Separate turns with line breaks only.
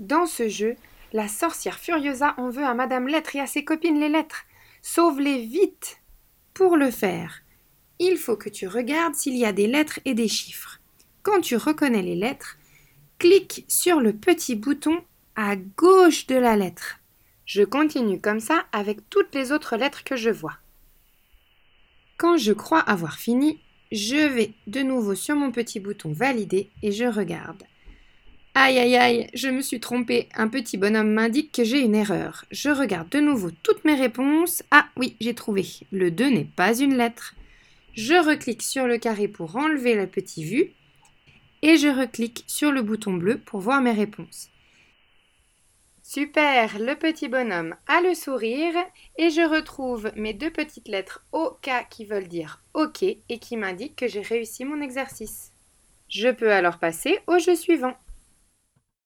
Dans ce jeu, la sorcière Furiosa en veut à Madame Lettre et à ses copines les lettres. Sauve-les vite. Pour le faire, il faut que tu regardes s'il y a des lettres et des chiffres. Quand tu reconnais les lettres, clique sur le petit bouton à gauche de la lettre. Je continue comme ça avec toutes les autres lettres que je vois. Quand je crois avoir fini, je vais de nouveau sur mon petit bouton valider et je regarde. Aïe aïe aïe, je me suis trompée. Un petit bonhomme m'indique que j'ai une erreur. Je regarde de nouveau toutes mes réponses. Ah oui, j'ai trouvé. Le 2 n'est pas une lettre. Je reclique sur le carré pour enlever le petit vu et je reclique sur le bouton bleu pour voir mes réponses. Super, le petit bonhomme a le sourire et je retrouve mes deux petites lettres OK qui veulent dire OK et qui m'indiquent que j'ai réussi mon exercice. Je peux alors passer au jeu suivant.